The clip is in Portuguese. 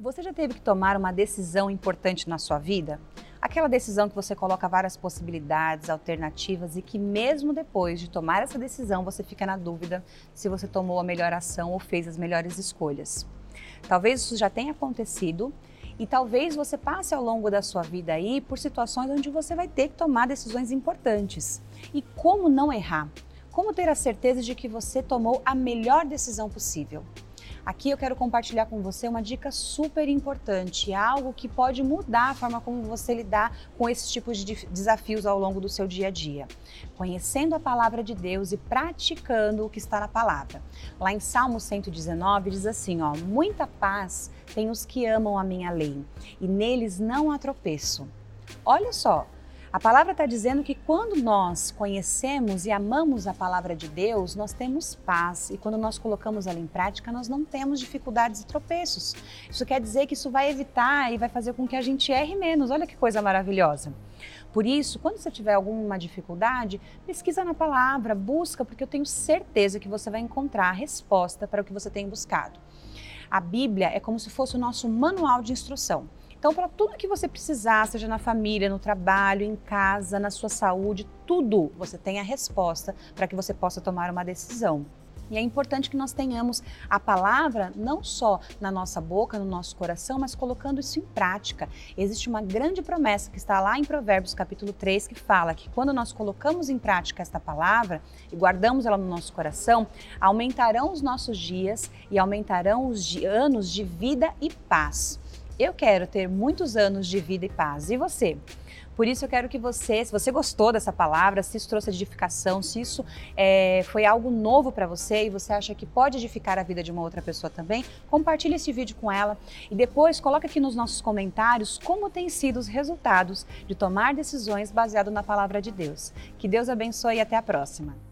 Você já teve que tomar uma decisão importante na sua vida? Aquela decisão que você coloca várias possibilidades, alternativas e que mesmo depois de tomar essa decisão você fica na dúvida se você tomou a melhor ação ou fez as melhores escolhas. Talvez isso já tenha acontecido e talvez você passe ao longo da sua vida aí por situações onde você vai ter que tomar decisões importantes. E como não errar? Como ter a certeza de que você tomou a melhor decisão possível? Aqui eu quero compartilhar com você uma dica super importante, algo que pode mudar a forma como você lidar com esses tipos de desafios ao longo do seu dia a dia. Conhecendo a palavra de Deus e praticando o que está na palavra. Lá em Salmo 119 diz assim, ó: "Muita paz tem os que amam a minha lei, e neles não há tropeço." Olha só, a palavra está dizendo que quando nós conhecemos e amamos a palavra de Deus, nós temos paz. E quando nós colocamos ela em prática, nós não temos dificuldades e tropeços. Isso quer dizer que isso vai evitar e vai fazer com que a gente erre menos. Olha que coisa maravilhosa. Por isso, quando você tiver alguma dificuldade, pesquisa na palavra, busca, porque eu tenho certeza que você vai encontrar a resposta para o que você tem buscado. A Bíblia é como se fosse o nosso manual de instrução. Então, para tudo que você precisar, seja na família, no trabalho, em casa, na sua saúde, tudo você tem a resposta para que você possa tomar uma decisão. E é importante que nós tenhamos a palavra não só na nossa boca, no nosso coração, mas colocando isso em prática. Existe uma grande promessa que está lá em Provérbios capítulo 3 que fala que quando nós colocamos em prática esta palavra e guardamos ela no nosso coração, aumentarão os nossos dias e aumentarão os anos de vida e paz. Eu quero ter muitos anos de vida e paz. E você? Por isso eu quero que você, se você gostou dessa palavra, se isso trouxe edificação, se isso é, foi algo novo para você e você acha que pode edificar a vida de uma outra pessoa também, compartilhe esse vídeo com ela e depois coloque aqui nos nossos comentários como têm sido os resultados de tomar decisões baseado na palavra de Deus. Que Deus abençoe e até a próxima.